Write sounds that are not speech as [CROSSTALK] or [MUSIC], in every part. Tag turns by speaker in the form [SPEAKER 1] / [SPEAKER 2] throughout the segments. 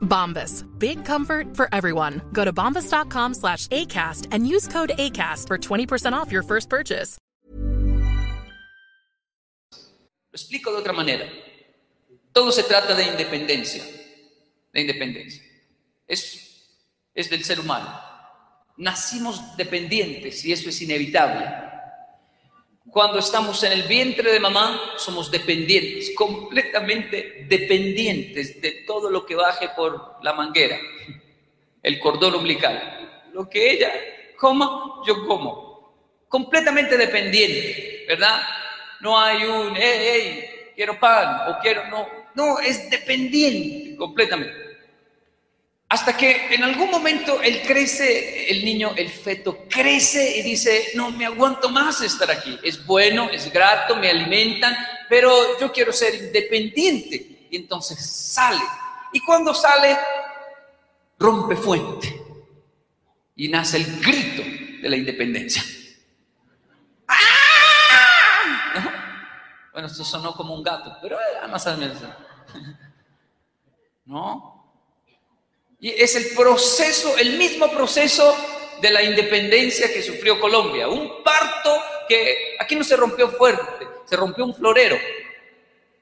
[SPEAKER 1] Bombas. Big comfort for everyone. Go to bombas.com slash ACAST and use code ACAST for 20% off your first purchase.
[SPEAKER 2] Lo explico de otra manera. Todo se trata de independencia. De independencia. Es, es del ser humano. Nacimos dependientes y eso es inevitable. Cuando estamos en el vientre de mamá, somos dependientes, completamente dependientes de todo lo que baje por la manguera, el cordón umbilical. Lo que ella coma, yo como. Completamente dependiente, ¿verdad? No hay un, hey, hey, quiero pan o quiero, no, no, es dependiente completamente. Hasta que en algún momento él crece, el niño, el feto crece y dice, no me aguanto más estar aquí. Es bueno, es grato, me alimentan, pero yo quiero ser independiente. Y entonces sale. Y cuando sale, rompe fuente. Y nace el grito de la independencia. ¡Ah! ¿No? Bueno, esto sonó como un gato, pero era más o menos. [LAUGHS] ¿No? Y es el proceso, el mismo proceso de la independencia que sufrió Colombia. Un parto que aquí no se rompió fuerte, se rompió un florero.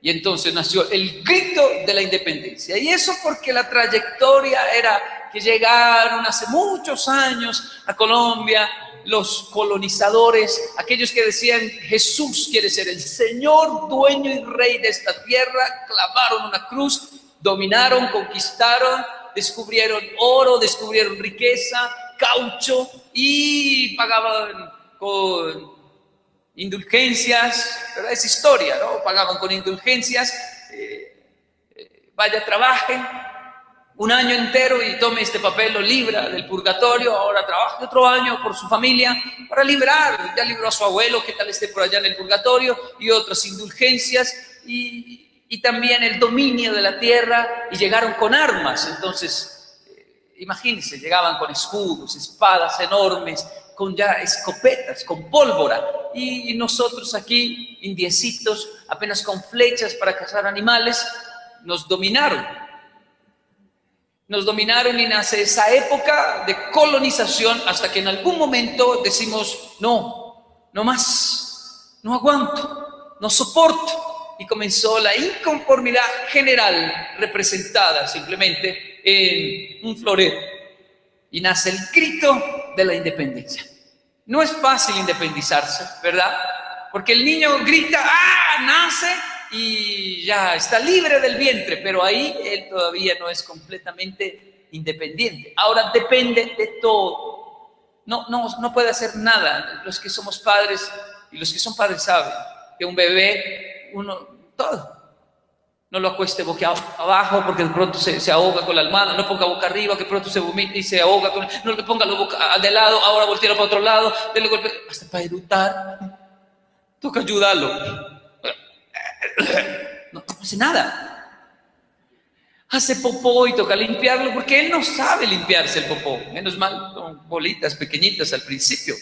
[SPEAKER 2] Y entonces nació el grito de la independencia. Y eso porque la trayectoria era que llegaron hace muchos años a Colombia los colonizadores, aquellos que decían Jesús quiere ser el Señor, dueño y rey de esta tierra, clavaron una cruz, dominaron, conquistaron, descubrieron oro, descubrieron riqueza, caucho y pagaban con indulgencias, ¿verdad? Es historia, ¿no? Pagaban con indulgencias, eh, eh, vaya, trabajen un año entero y tome este papel, lo libra del purgatorio, ahora trabaje otro año por su familia para librar, ya libró a su abuelo, que tal esté por allá en el purgatorio, y otras indulgencias, y, y también el dominio de la tierra, y llegaron con armas, entonces, eh, imagínense, llegaban con escudos, espadas enormes, con ya escopetas, con pólvora, y, y nosotros aquí, indiecitos, apenas con flechas para cazar animales, nos dominaron. Nos dominaron y nace esa época de colonización hasta que en algún momento decimos, no, no más, no aguanto, no soporto. Y comenzó la inconformidad general representada simplemente en un florero. Y nace el grito de la independencia. No es fácil independizarse, ¿verdad? Porque el niño grita, ¡ah! Nace y ya está libre del vientre, pero ahí él todavía no es completamente independiente. Ahora depende de todo. No, no, no puede hacer nada. Los que somos padres y los que son padres saben que un bebé, uno, todo. No lo acueste boca abajo porque de pronto se, ahoga con la almohada, no ponga boca arriba que pronto se vomita y se ahoga, con, no le ponga la boca de lado, ahora voltea para otro lado, déle golpe, hasta para erutar. Toca ayudarlo. No, no hace nada. Hace popó y toca limpiarlo porque él no sabe limpiarse el popó. Menos mal, son bolitas pequeñitas al principio.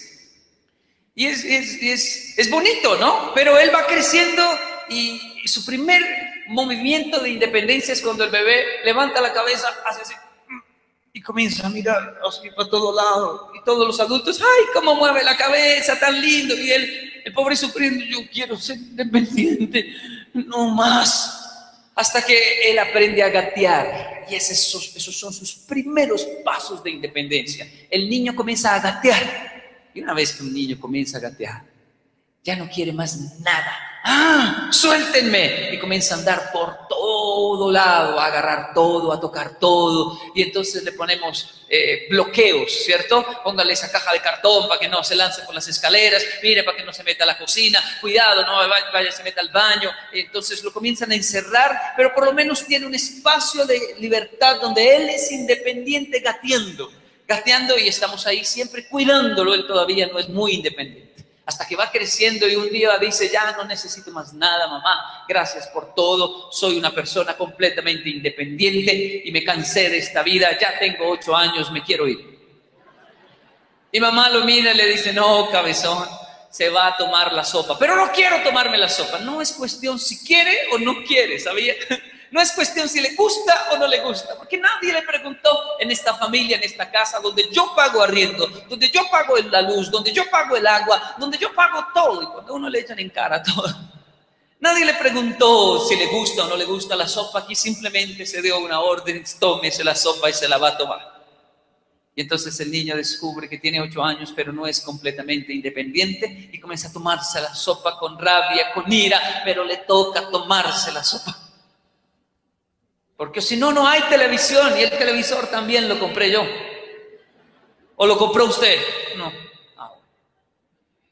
[SPEAKER 2] Y es, es, es, es bonito, ¿no? Pero él va creciendo y, su primer movimiento de independencia es cuando el bebé levanta la cabeza, hace así y comienza a mirar así para todo lado. Y todos los adultos, ¡ay, cómo mueve la cabeza, tan lindo! Y él, el pobre sufriendo, yo quiero ser independiente, no más. Hasta que él aprende a gatear. Y esos, esos son sus primeros pasos de independencia. El niño comienza a gatear. Y una vez que un niño comienza a gatear, ya no quiere más nada. ¡Ah! ¡Suéltenme! Y comienza a andar por todo lado, a agarrar todo, a tocar todo. Y entonces le ponemos eh, bloqueos, ¿cierto? Póngale esa caja de cartón para que no se lance por las escaleras. Mire, para que no se meta a la cocina. Cuidado, no vaya, se meta al baño. Entonces lo comienzan a encerrar, pero por lo menos tiene un espacio de libertad donde él es independiente gateando. Gateando y estamos ahí siempre cuidándolo. Él todavía no es muy independiente hasta que va creciendo y un día dice, ya no necesito más nada, mamá, gracias por todo, soy una persona completamente independiente y me cansé de esta vida, ya tengo ocho años, me quiero ir. Y mamá lo mira y le dice, no, cabezón, se va a tomar la sopa, pero no quiero tomarme la sopa, no es cuestión si quiere o no quiere, ¿sabía? [LAUGHS] No es cuestión si le gusta o no le gusta, porque nadie le preguntó en esta familia, en esta casa, donde yo pago arriendo, donde yo pago la luz, donde yo pago el agua, donde yo pago todo, y cuando uno le echan en cara todo. [LAUGHS] Nadie le preguntó si le gusta o no le gusta la sopa, aquí simplemente se dio una orden, tómese la sopa y se la va a tomar. Y entonces el niño descubre que tiene ocho años, pero no es completamente independiente y comienza a tomarse la sopa con rabia, con ira, pero le toca tomarse la sopa. Porque si no, no hay televisión y el televisor también lo compré yo. ¿O lo compró usted? No. Ah,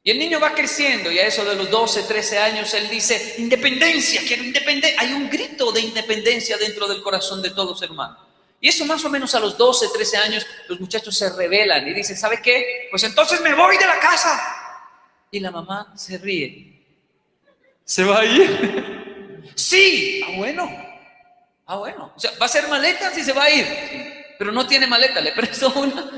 [SPEAKER 2] y el niño va creciendo y a eso de los 12, 13 años él dice, independencia, quiero independencia. Hay un grito de independencia dentro del corazón de todos hermanos. Y eso más o menos a los 12, 13 años los muchachos se rebelan y dicen, ¿sabe qué? Pues entonces me voy de la casa. Y la mamá se ríe. ¿Se va a ir? sí, ah, bueno. Ah, bueno. O sea, ¿va a ser maleta si se va a ir? Pero no tiene maleta, le presto [LAUGHS] una.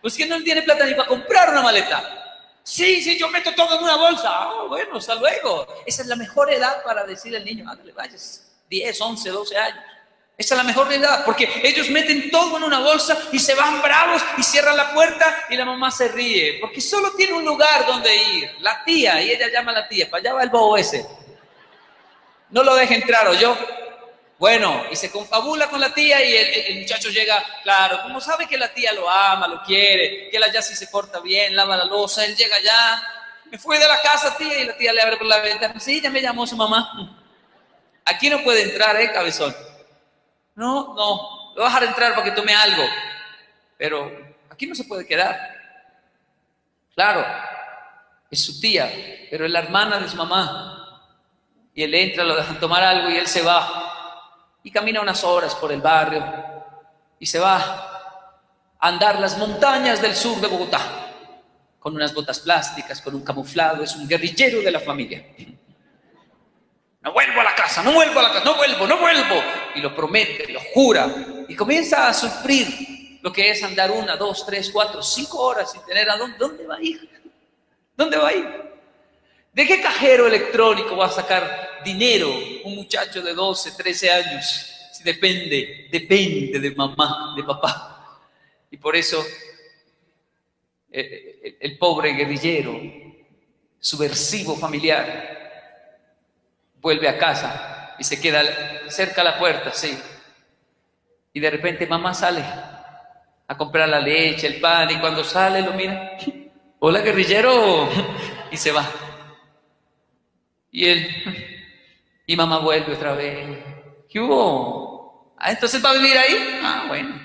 [SPEAKER 2] Pues que no tiene plata ni para comprar una maleta. Sí, sí, yo meto todo en una bolsa. Ah, bueno, hasta luego. Esa es la mejor edad para decirle al niño, ándale, vayas. 10, 11, 12 años. Esa es la mejor edad, porque ellos meten todo en una bolsa y se van bravos y cierran la puerta y la mamá se ríe, porque solo tiene un lugar donde ir, la tía, y ella llama a la tía, para allá va el bobo ese. No lo deje entrar, o yo, bueno, y se confabula con la tía y el, muchacho llega, claro, como sabe que la tía lo ama, lo quiere, que la ya sí se porta bien, lava la losa, él llega ya, me fui de la casa, tía, y la tía le abre por la ventana, sí, ya me llamó su mamá. Aquí no puede entrar, ¿eh, cabezón? No, no, lo voy a entrar para que tome algo, pero aquí no se puede quedar. Claro, es su tía, pero es la hermana de su mamá. Y él entra, lo dejan tomar algo y él se va y camina unas horas por el barrio y se va a andar las montañas del sur de Bogotá con unas botas plásticas, con un camuflado, es un guerrillero de la familia. No vuelvo a la casa, no vuelvo a la casa, no vuelvo, no vuelvo. Y lo promete, lo jura. Y comienza a sufrir lo que es andar una, dos, tres, cuatro, cinco horas sin tener a dónde, ¿dónde va a ir? ¿Dónde va a ir? ¿De qué cajero electrónico va a sacar dinero un muchacho de 12, 13 años? Si depende, depende de mamá, de papá. Y por eso eh, eh, el, pobre guerrillero, subversivo familiar, vuelve a casa y se queda cerca a la puerta, sí. Y de repente mamá sale a comprar la leche, el pan, y cuando sale lo mira, [LAUGHS] hola guerrillero, [LAUGHS] y se va. Y él, y mamá vuelve otra vez. ¿Qué hubo? Ah, entonces va a vivir ahí. Ah, bueno.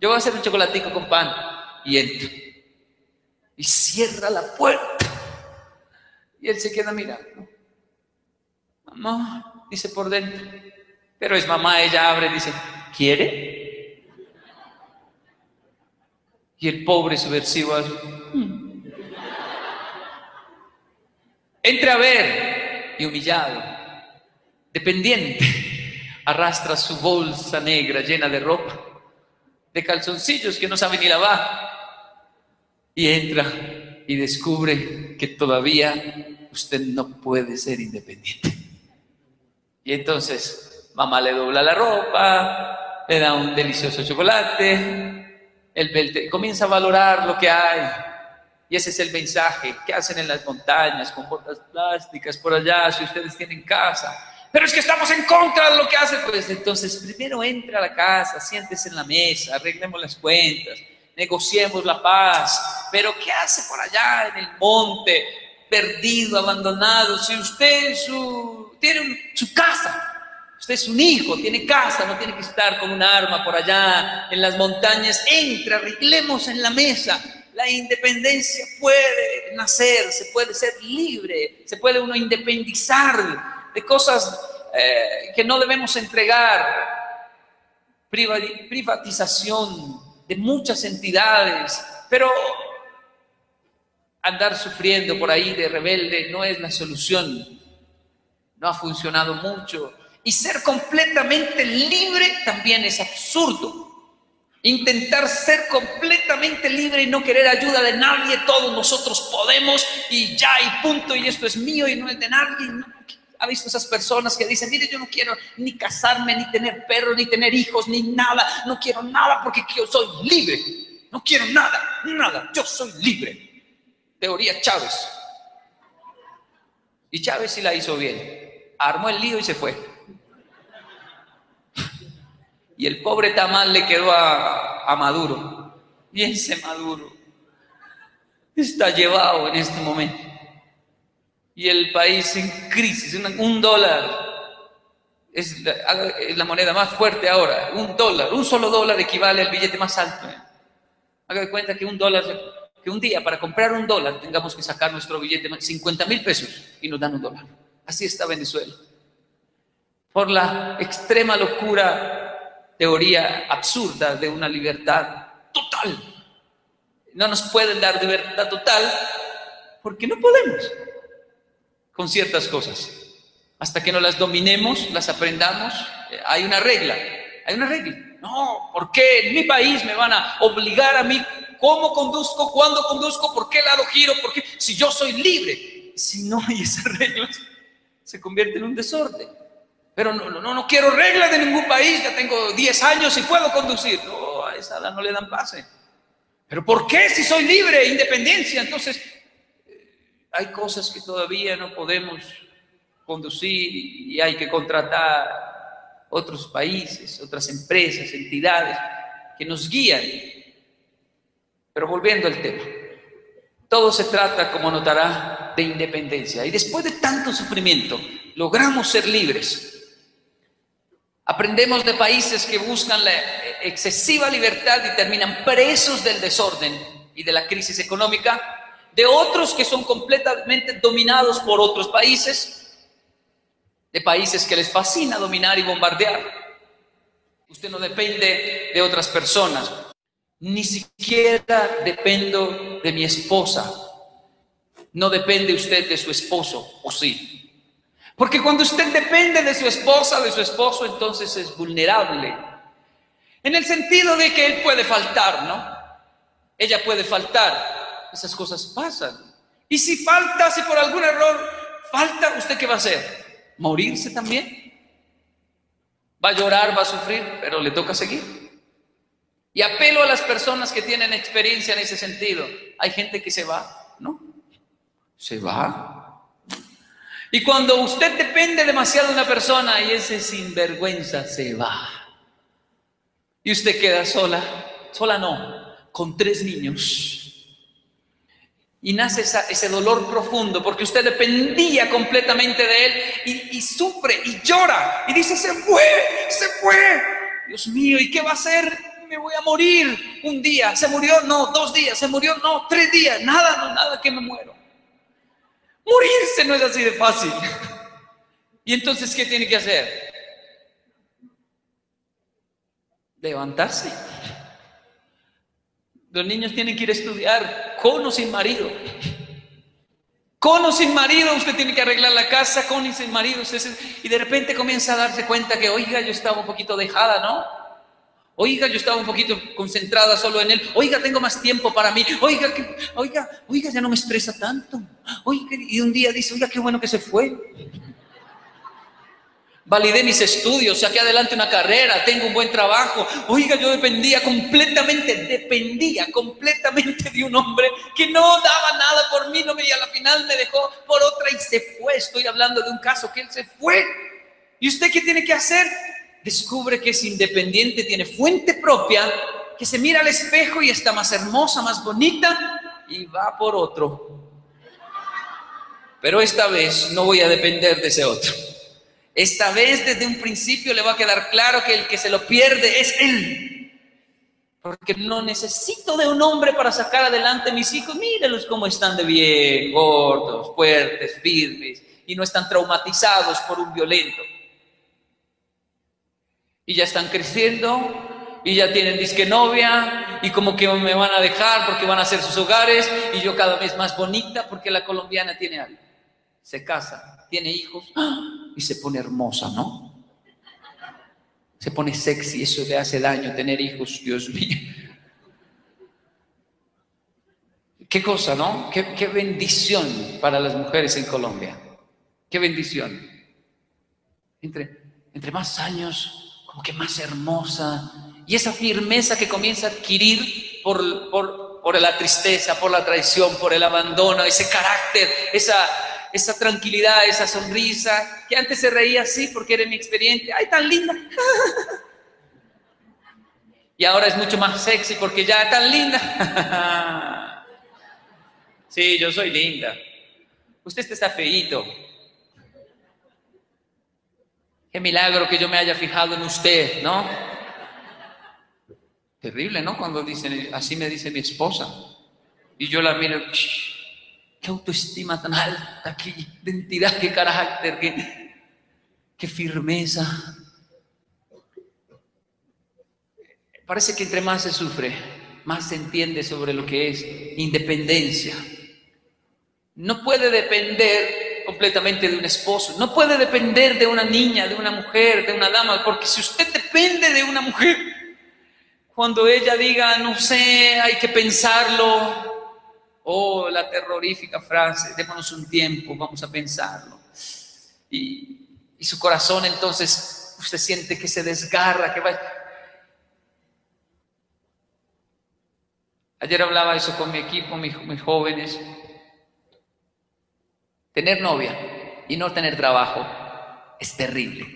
[SPEAKER 2] Yo voy a hacer un chocolatico con pan. Y entra. Y cierra la puerta. Y él se queda mirando. Mamá, dice por dentro. Pero es mamá, ella abre y dice, ¿quiere? Y el pobre subversivo hace, hmm". entre a ver y humillado, dependiente, arrastra su bolsa negra llena de ropa, de calzoncillos que no sabe ni lavar, y entra y descubre que todavía usted no puede ser independiente. Y entonces mamá le dobla la ropa, le da un delicioso chocolate, él comienza a valorar lo que hay, y ese es el mensaje que hacen en las montañas con botas plásticas por allá, si ustedes tienen casa. Pero es que estamos en contra de lo que hacen. Pues entonces, primero entra a la casa, siéntese en la mesa, arreglemos las cuentas, negociemos la paz. Pero ¿qué hace por allá en el monte? perdido, abandonado, si usted tiene su casa, usted es un hijo, tiene casa, no tiene que estar con un arma por allá en las montañas, entra, arreglemos en la mesa. La independencia puede nacer, se puede ser libre, se puede uno independizar de cosas eh, que no debemos entregar. Privatización de muchas entidades, pero andar sufriendo por ahí de rebelde no es la solución. No ha funcionado mucho. Y ser completamente libre también es absurdo. Intentar ser completamente libre y no querer ayuda de nadie, todos nosotros podemos y ya y punto, y esto es mío y no es de nadie. ¿Ha visto esas personas que dicen, mire, yo no quiero ni casarme, ni tener perros, ni tener hijos, ni nada, no quiero nada porque yo soy libre, no quiero nada, nada, yo soy libre teoría Chávez. Y Chávez sí la hizo bien. Armó el lío y se fue. [LAUGHS] Y el pobre Tamal le quedó a, a Maduro. Y ese Maduro está llevado en este momento. Y el país en crisis, un dólar es la, moneda más fuerte ahora. Un dólar, un solo dólar equivale al billete más alto. Haga de cuenta que un dólar que un día para comprar un dólar tengamos que sacar nuestro billete de 50 mil pesos y nos dan un dólar. Así está Venezuela. Por la extrema locura, teoría absurda de una libertad total. No nos pueden dar libertad total porque no podemos con ciertas cosas. Hasta que no las dominemos, las aprendamos, eh, hay una regla, hay una regla. No, ¿por qué en mi país me van a obligar a mí ¿Cómo conduzco? ¿Cuándo conduzco? ¿Por qué lado giro? ¿Por qué? Si yo soy libre, si no hay esas reglas, se convierte en un desorden. Pero no, no, no quiero reglas de ningún país, ya tengo 10 años y puedo conducir. No, a esa no le dan pase. Pero ¿por qué si soy libre, independencia? Entonces, hay cosas que todavía no podemos conducir y hay que contratar otros países, otras empresas, entidades que nos guían pero volviendo al tema, todo se trata, como notará, de independencia. Y después de tanto sufrimiento, logramos ser libres. Aprendemos de países que buscan la excesiva libertad y terminan presos del desorden y de la crisis económica, de otros que son completamente dominados por otros países, de países que les fascina dominar y bombardear. Usted no depende de otras personas, ni siquiera dependo de mi esposa. No depende usted de su esposo, ¿o sí? Porque cuando usted depende de su esposa, de su esposo, entonces es vulnerable. En el sentido de que él puede faltar, ¿no? Ella puede faltar. Esas cosas pasan. Y si falta, si por algún error falta, ¿usted qué va a hacer? ¿Morirse también? Va a llorar, va a sufrir, pero le toca seguir. Y apelo a las personas que tienen experiencia en ese sentido. Hay gente que se va, ¿no? Se va. Y cuando usted depende demasiado de una persona y ese sinvergüenza se va. Y usted queda sola, sola no, con tres niños. Y nace ese dolor profundo porque usted dependía completamente de él y, y sufre y llora y dice, se fue, se fue. Dios mío, ¿y qué va a hacer? me voy a morir un día. ¿Se murió? No, dos días. ¿Se murió? No, tres días. Nada, no, nada que me muero. Morirse no es así de fácil. [LAUGHS] ¿Y entonces qué tiene que hacer? Levantarse. Los niños tienen que ir a estudiar con o sin marido. Con o sin marido, usted tiene que arreglar la casa, con y sin marido. y de repente comienza a darse cuenta que, oiga, yo estaba un poquito dejada, ¿no? Oiga, yo estaba un poquito concentrada solo en él. Oiga, tengo más tiempo para mí. Oiga, oiga, oiga, ya no me estresa tanto. Oiga, y un día dice, oiga, qué bueno que se fue. Validé mis estudios, saqué adelante una carrera, tengo un buen trabajo. Oiga, yo dependía completamente, dependía completamente de un hombre que no daba nada por mí, no me, y a la final me dejó por otra y se fue. Estoy hablando de un caso que él se fue. ¿Y usted qué tiene que hacer? descubre que es independiente, tiene fuente propia, que se mira al espejo y está más hermosa, más bonita, y va por otro. pero esta vez no voy a depender de ese otro. Esta vez desde un principio le va a quedar claro que el que se lo pierde es él. Porque no necesito de un hombre para sacar adelante a mis hijos. Mírelos cómo están de bien, gordos, fuertes, firmes, y no están traumatizados por un violento. Y ya están creciendo, y ya tienen disque novia, y como que me van a dejar porque van a hacer sus hogares, y yo cada vez más bonita porque la colombiana tiene algo. Se casa, tiene hijos, ¡ah! Y se pone hermosa, ¿no? Se pone sexy, eso le hace daño tener hijos, Dios mío. Qué cosa, ¿no? Qué, bendición para las mujeres en Colombia. Qué bendición. Entre, entre más años, como que más hermosa. Y esa firmeza que comienza a adquirir por, por, por la tristeza, por la traición, por el abandono, ese carácter, esa, esa tranquilidad, esa sonrisa, que antes se reía así porque era mi experiente, ¡ay, tan linda! [LAUGHS] y ahora es mucho más sexy porque ya tan linda. [LAUGHS] sí, yo soy linda. Usted está feíto. Qué milagro que yo me haya fijado en usted, ¿no? Terrible, ¿no? Cuando dicen, así me dice mi esposa. Y yo la miro, qué autoestima tan alta, qué identidad, qué carácter, qué, firmeza. Parece que entre más se sufre, más se entiende sobre lo que es independencia. No puede depender completamente de un esposo, no puede depender de una niña, de una mujer, de una dama, porque si usted depende de una mujer, cuando ella diga, no sé, hay que pensarlo, Oh, la terrorífica frase, démonos un tiempo, vamos a pensarlo. Y, su corazón entonces, usted siente que se desgarra, que va... Ayer hablaba eso con mi equipo, mis, mis jóvenes. Tener novia y no tener trabajo es terrible,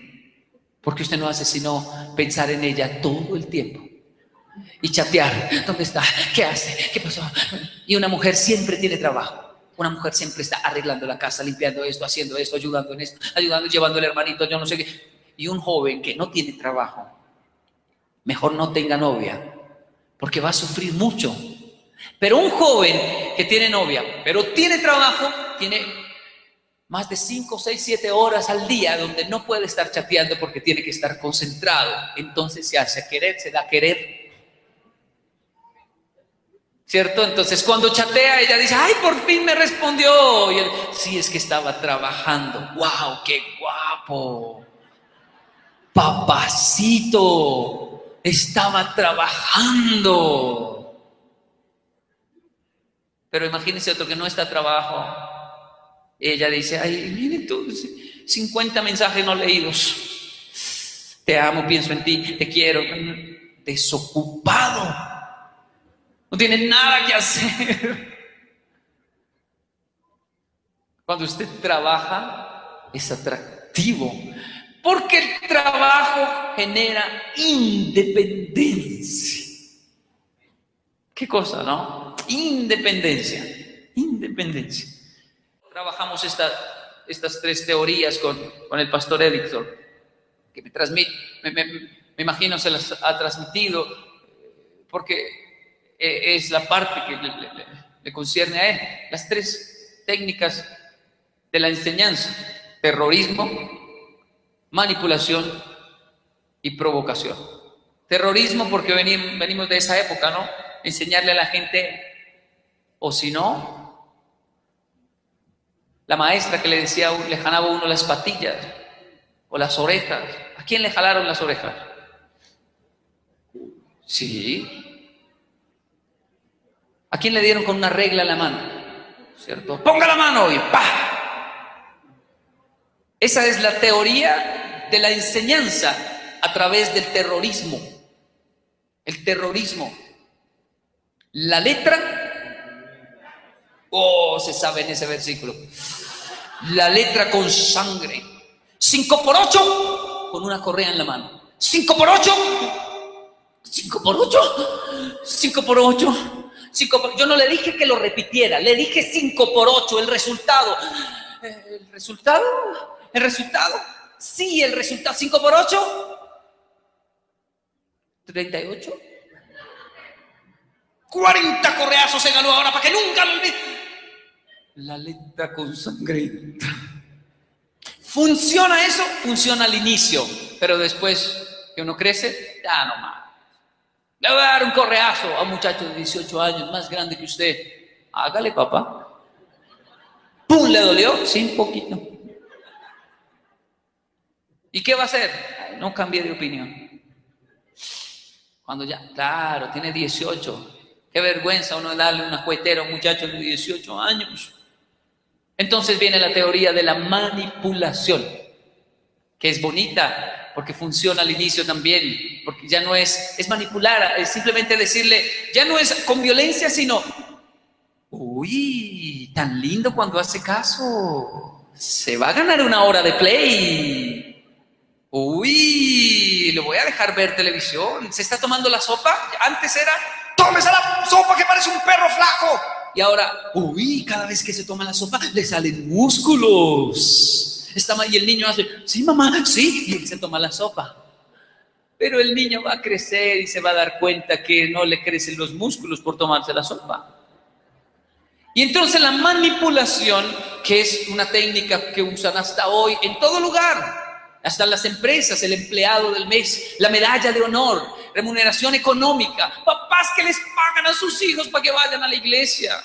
[SPEAKER 2] porque usted no hace sino pensar en ella todo el tiempo y chatear. ¿Dónde está? ¿Qué hace? ¿Qué pasó? Y una mujer siempre tiene trabajo. Una mujer siempre está arreglando la casa, limpiando esto, haciendo esto, ayudando en esto, ayudando, llevando el hermanito, yo no sé qué. Y un joven que no tiene trabajo, mejor no tenga novia, porque va a sufrir mucho. Pero un joven que tiene novia, pero tiene trabajo, tiene más de 5, 6, 7 horas al día donde no puede estar chateando porque tiene que estar concentrado. Entonces se hace querer, se da a querer ¿Cierto? Entonces cuando chatea ella dice, ay, por fin me respondió. Y él, sí, es que estaba trabajando. ¡Wow! ¡Qué guapo! Papacito, estaba trabajando. Pero imagínense otro que no está trabajo. Ella dice, ay, mire tú, 50 mensajes no leídos. Te amo, pienso en ti, te quiero. Desocupado no tiene nada que hacer. Cuando usted trabaja, es atractivo, porque el trabajo genera independencia. ¿Qué cosa, no? Independencia, independencia. Trabajamos estas tres teorías con, el pastor Edictor, que me transmite, me imagino se las ha transmitido, porque eh, es la parte que le, concierne a él. Las tres técnicas de la enseñanza, terrorismo, manipulación y provocación. Terrorismo porque venimos de esa época, ¿no? Enseñarle a la gente, o si no, la maestra que le decía, le jalaba uno las patillas o las orejas. ¿A quién le jalaron las orejas? Sí, ¿A quién le dieron con una regla la mano? ¿Cierto? Ponga la mano y ¡pa! Esa es la teoría de la enseñanza a través del terrorismo. El terrorismo. La letra, oh, se sabe en ese versículo. La letra con sangre. Cinco por ocho con una correa en la mano. Cinco por ocho. Cinco por ocho. Cinco por ocho yo no le dije que lo repitiera, le dije 5 por 8 el resultado. ¿El resultado? ¿El resultado? Sí, el resultado. 5 por 8. 38. 40 correazos se ganó ahora para que nunca lo. La letra con sangrienta. ¿Funciona eso? Funciona al inicio, pero después que uno crece, ya no más. Le voy a dar un correazo a un muchacho de 18 años, más grande que usted. Hágale, papá. ¡Pum! ¿Le dolió? Sí, un poquito. ¿Y qué va a hacer? No cambie de opinión. Cuando ya, claro, tiene 18. Qué vergüenza uno darle una cuetera a un muchacho de 18 años. Entonces viene la teoría de la manipulación, que es bonita porque funciona al inicio también, porque ya no es, es manipular, es simplemente decirle, ya no es con violencia, sino, uy, tan lindo cuando hace caso, se va a ganar una hora de play. Uy, le voy a dejar ver televisión. ¿Se está tomando la sopa? Antes era, tómese la sopa que parece un perro flaco. Y ahora, uy, cada vez que se toma la sopa le salen músculos. Está y el niño hace, sí, mamá, sí, y se toma la sopa. Pero el niño va a crecer y se va a dar cuenta que no le crecen los músculos por tomarse la sopa. Y entonces la manipulación, que es una técnica que usan hasta hoy en todo lugar, hasta las empresas, el empleado del mes, la medalla de honor, remuneración económica, papás que les pagan a sus hijos para que vayan a la iglesia.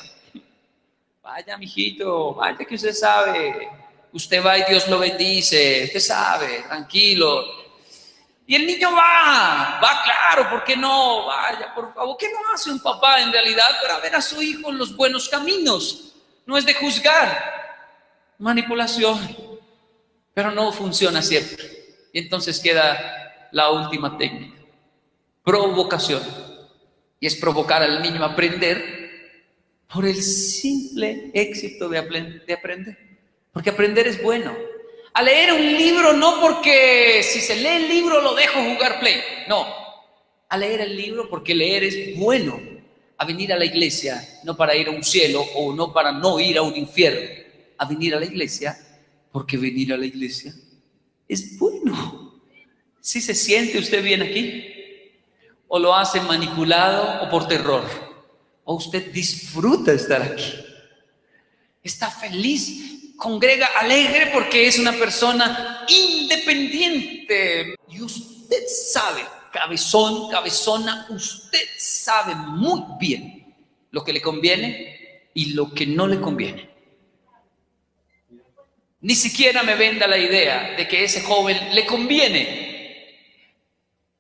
[SPEAKER 2] Vaya, mijito, vaya que usted sabe. Usted va y Dios lo bendice, usted sabe, tranquilo. Y el niño va, va claro, ¿por qué no? Vaya, por favor, ¿qué no hace un papá en realidad para ver a su hijo en los buenos caminos? No es de juzgar, manipulación pero no funciona siempre. Y entonces queda la última técnica, provocación. Y es provocar al niño a aprender por el simple éxito de, aprender. Porque aprender es bueno. A leer un libro no porque si se lee el libro lo dejo jugar play. No. A leer el libro porque leer es bueno. A venir a la iglesia no para ir a un cielo o no para no ir a un infierno. A venir a la iglesia porque venir a la iglesia es bueno. Si se siente usted bien aquí, o lo hace manipulado o por terror, o usted disfruta estar aquí. Está feliz, congrega alegre porque es una persona independiente. Y usted sabe, cabezón, cabezona, usted sabe muy bien lo que le conviene y lo que no le conviene. Ni siquiera me venda la idea de que ese joven le conviene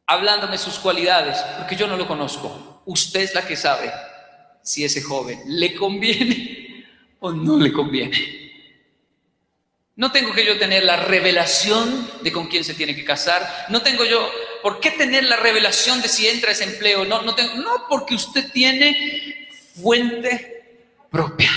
[SPEAKER 2] hablándome sus cualidades, porque yo no lo conozco. Usted es la que sabe si ese joven le conviene [LAUGHS] o no le conviene. No tengo que yo tener la revelación de con quién se tiene que casar. No tengo yo por qué tener la revelación de si entra ese empleo. No, no, tengo, no porque usted tiene fuente propia.